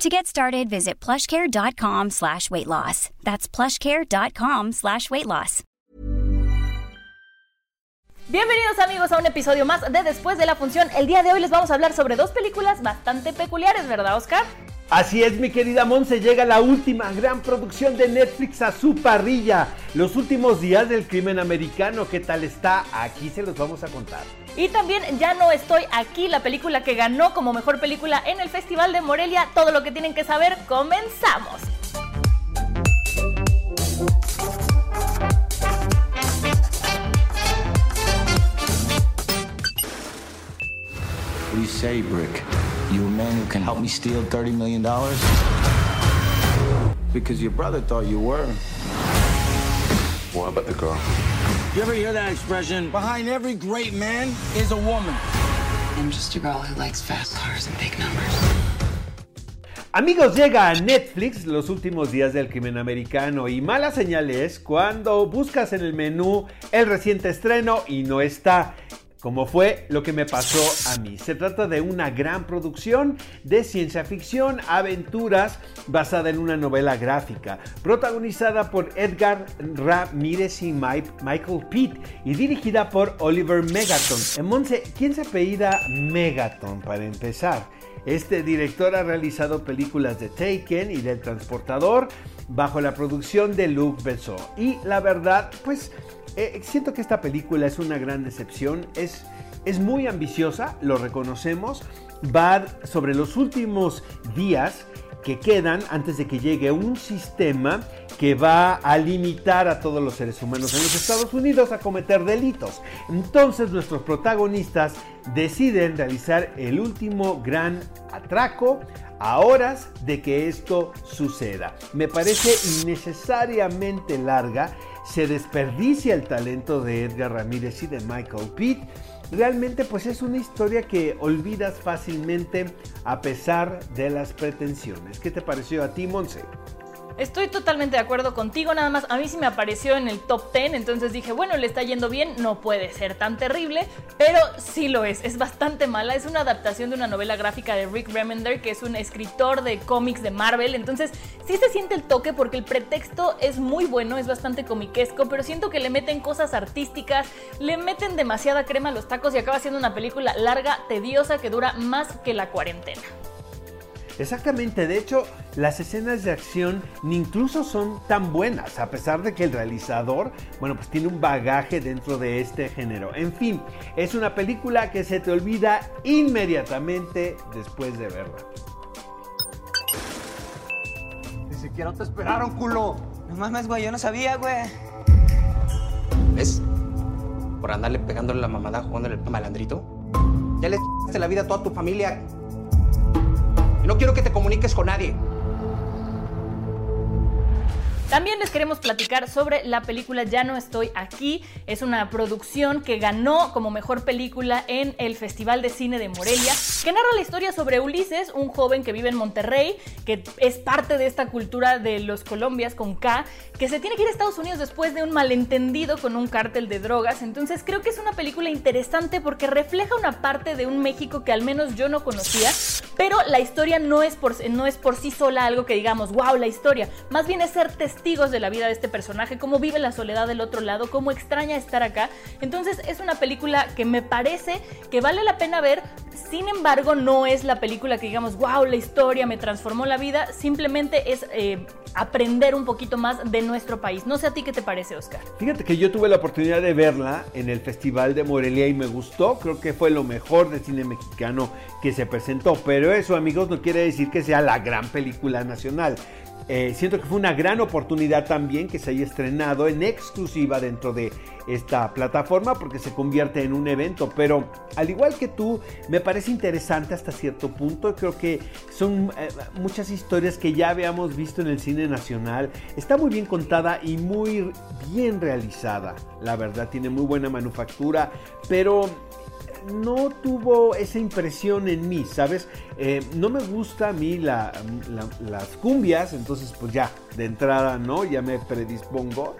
To get started, visit plushcare.com slash weight loss. That's plushcare.com slash weight loss. Bienvenidos amigos a un episodio más de Después de la Función. El día de hoy les vamos a hablar sobre dos películas bastante peculiares, ¿verdad, Oscar? Así es, mi querida Monse, llega la última gran producción de Netflix a su parrilla. Los últimos días del crimen americano, ¿qué tal está? Aquí se los vamos a contar. Y también Ya no estoy aquí, la película que ganó como mejor película en el Festival de Morelia. Todo lo que tienen que saber, comenzamos. Say, Brick? You a man who can help me steal $30 million? Because your brother thought you were. What about the girl? You ever hear that expression? Behind every great man is a woman. I'm just a girl who likes fast cars and big numbers. Amigos, llega a Netflix los últimos días del crimen americano y mala señal es cuando buscas en el menú el reciente estreno y no está como fue lo que me pasó a mí. Se trata de una gran producción de ciencia ficción, aventuras, basada en una novela gráfica, protagonizada por Edgar Ramírez y Michael Pitt y dirigida por Oliver Megaton. En Monse, ¿quién se apellida Megaton para empezar? Este director ha realizado películas de Taken y del Transportador bajo la producción de Luc Besson. Y la verdad, pues eh, siento que esta película es una gran decepción, es, es muy ambiciosa, lo reconocemos, va sobre los últimos días que quedan antes de que llegue un sistema que va a limitar a todos los seres humanos en los Estados Unidos a cometer delitos. Entonces nuestros protagonistas deciden realizar el último gran atraco a horas de que esto suceda. Me parece innecesariamente larga se desperdicia el talento de Edgar Ramírez y de Michael Pitt. Realmente pues es una historia que olvidas fácilmente a pesar de las pretensiones. ¿Qué te pareció a ti, Monse? Estoy totalmente de acuerdo contigo, nada más a mí sí me apareció en el top 10, entonces dije, bueno, le está yendo bien, no puede ser tan terrible, pero sí lo es, es bastante mala, es una adaptación de una novela gráfica de Rick Remender, que es un escritor de cómics de Marvel, entonces sí se siente el toque porque el pretexto es muy bueno, es bastante comiquesco, pero siento que le meten cosas artísticas, le meten demasiada crema a los tacos y acaba siendo una película larga, tediosa, que dura más que la cuarentena. Exactamente, de hecho, las escenas de acción ni incluso son tan buenas, a pesar de que el realizador, bueno, pues tiene un bagaje dentro de este género. En fin, es una película que se te olvida inmediatamente después de verla. Ni siquiera te esperaron, culo. No mames, güey, yo no sabía, güey. ¿Ves? Por andarle pegándole la mamada jugándole el malandrito. Ya le la vida a toda tu familia. No quiero que te comuniques con nadie. También les queremos platicar sobre la película Ya no estoy aquí. Es una producción que ganó como mejor película en el Festival de Cine de Morelia, que narra la historia sobre Ulises, un joven que vive en Monterrey, que es parte de esta cultura de los Colombias con K, que se tiene que ir a Estados Unidos después de un malentendido con un cártel de drogas. Entonces creo que es una película interesante porque refleja una parte de un México que al menos yo no conocía, pero la historia no es por, no es por sí sola algo que digamos, wow, la historia. Más bien es ser testigo de la vida de este personaje, cómo vive la soledad del otro lado, cómo extraña estar acá. Entonces es una película que me parece que vale la pena ver, sin embargo no es la película que digamos, wow, la historia me transformó la vida, simplemente es eh, aprender un poquito más de nuestro país. No sé a ti qué te parece, Oscar. Fíjate que yo tuve la oportunidad de verla en el Festival de Morelia y me gustó, creo que fue lo mejor de cine mexicano que se presentó, pero eso amigos no quiere decir que sea la gran película nacional. Eh, siento que fue una gran oportunidad también que se haya estrenado en exclusiva dentro de esta plataforma porque se convierte en un evento. Pero al igual que tú, me parece interesante hasta cierto punto. Creo que son eh, muchas historias que ya habíamos visto en el cine nacional. Está muy bien contada y muy bien realizada. La verdad, tiene muy buena manufactura. Pero no tuvo esa impresión en mí, ¿sabes? Eh, no me gusta a mí las cumbias, entonces pues ya, de entrada, ¿no? Ya me predispongo.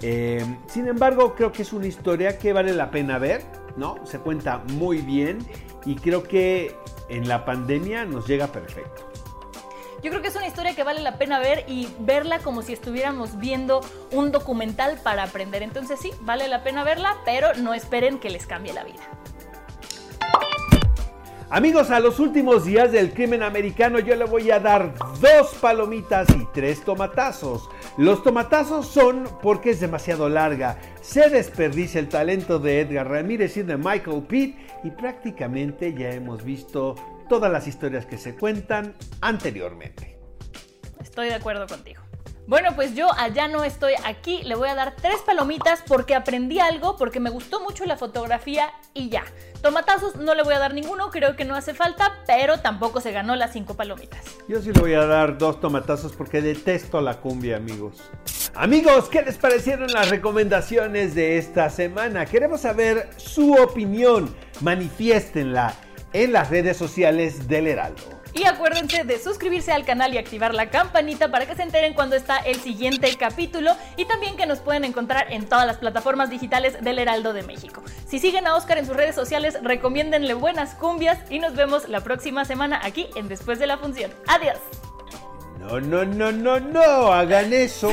Eh, sin embargo, creo que es una historia que vale la pena ver, ¿no? Se cuenta muy bien y creo que en la pandemia nos llega perfecto. Yo creo que es una historia que vale la pena ver y verla como si estuviéramos viendo un documental para aprender. Entonces sí, vale la pena verla, pero no esperen que les cambie la vida. Amigos, a los últimos días del crimen americano yo le voy a dar dos palomitas y tres tomatazos. Los tomatazos son porque es demasiado larga, se desperdicia el talento de Edgar Ramírez y de Michael Pitt y prácticamente ya hemos visto todas las historias que se cuentan anteriormente. Estoy de acuerdo contigo. Bueno, pues yo allá no estoy aquí, le voy a dar tres palomitas porque aprendí algo, porque me gustó mucho la fotografía y ya. Tomatazos no le voy a dar ninguno, creo que no hace falta, pero tampoco se ganó las cinco palomitas. Yo sí le voy a dar dos tomatazos porque detesto la cumbia, amigos. Amigos, ¿qué les parecieron las recomendaciones de esta semana? Queremos saber su opinión. Manifiéstenla en las redes sociales del Heraldo. Y acuérdense de suscribirse al canal y activar la campanita para que se enteren cuando está el siguiente capítulo y también que nos pueden encontrar en todas las plataformas digitales del Heraldo de México. Si siguen a Oscar en sus redes sociales, recomiéndenle buenas cumbias y nos vemos la próxima semana aquí en Después de la Función. Adiós. No, no, no, no, no, hagan eso.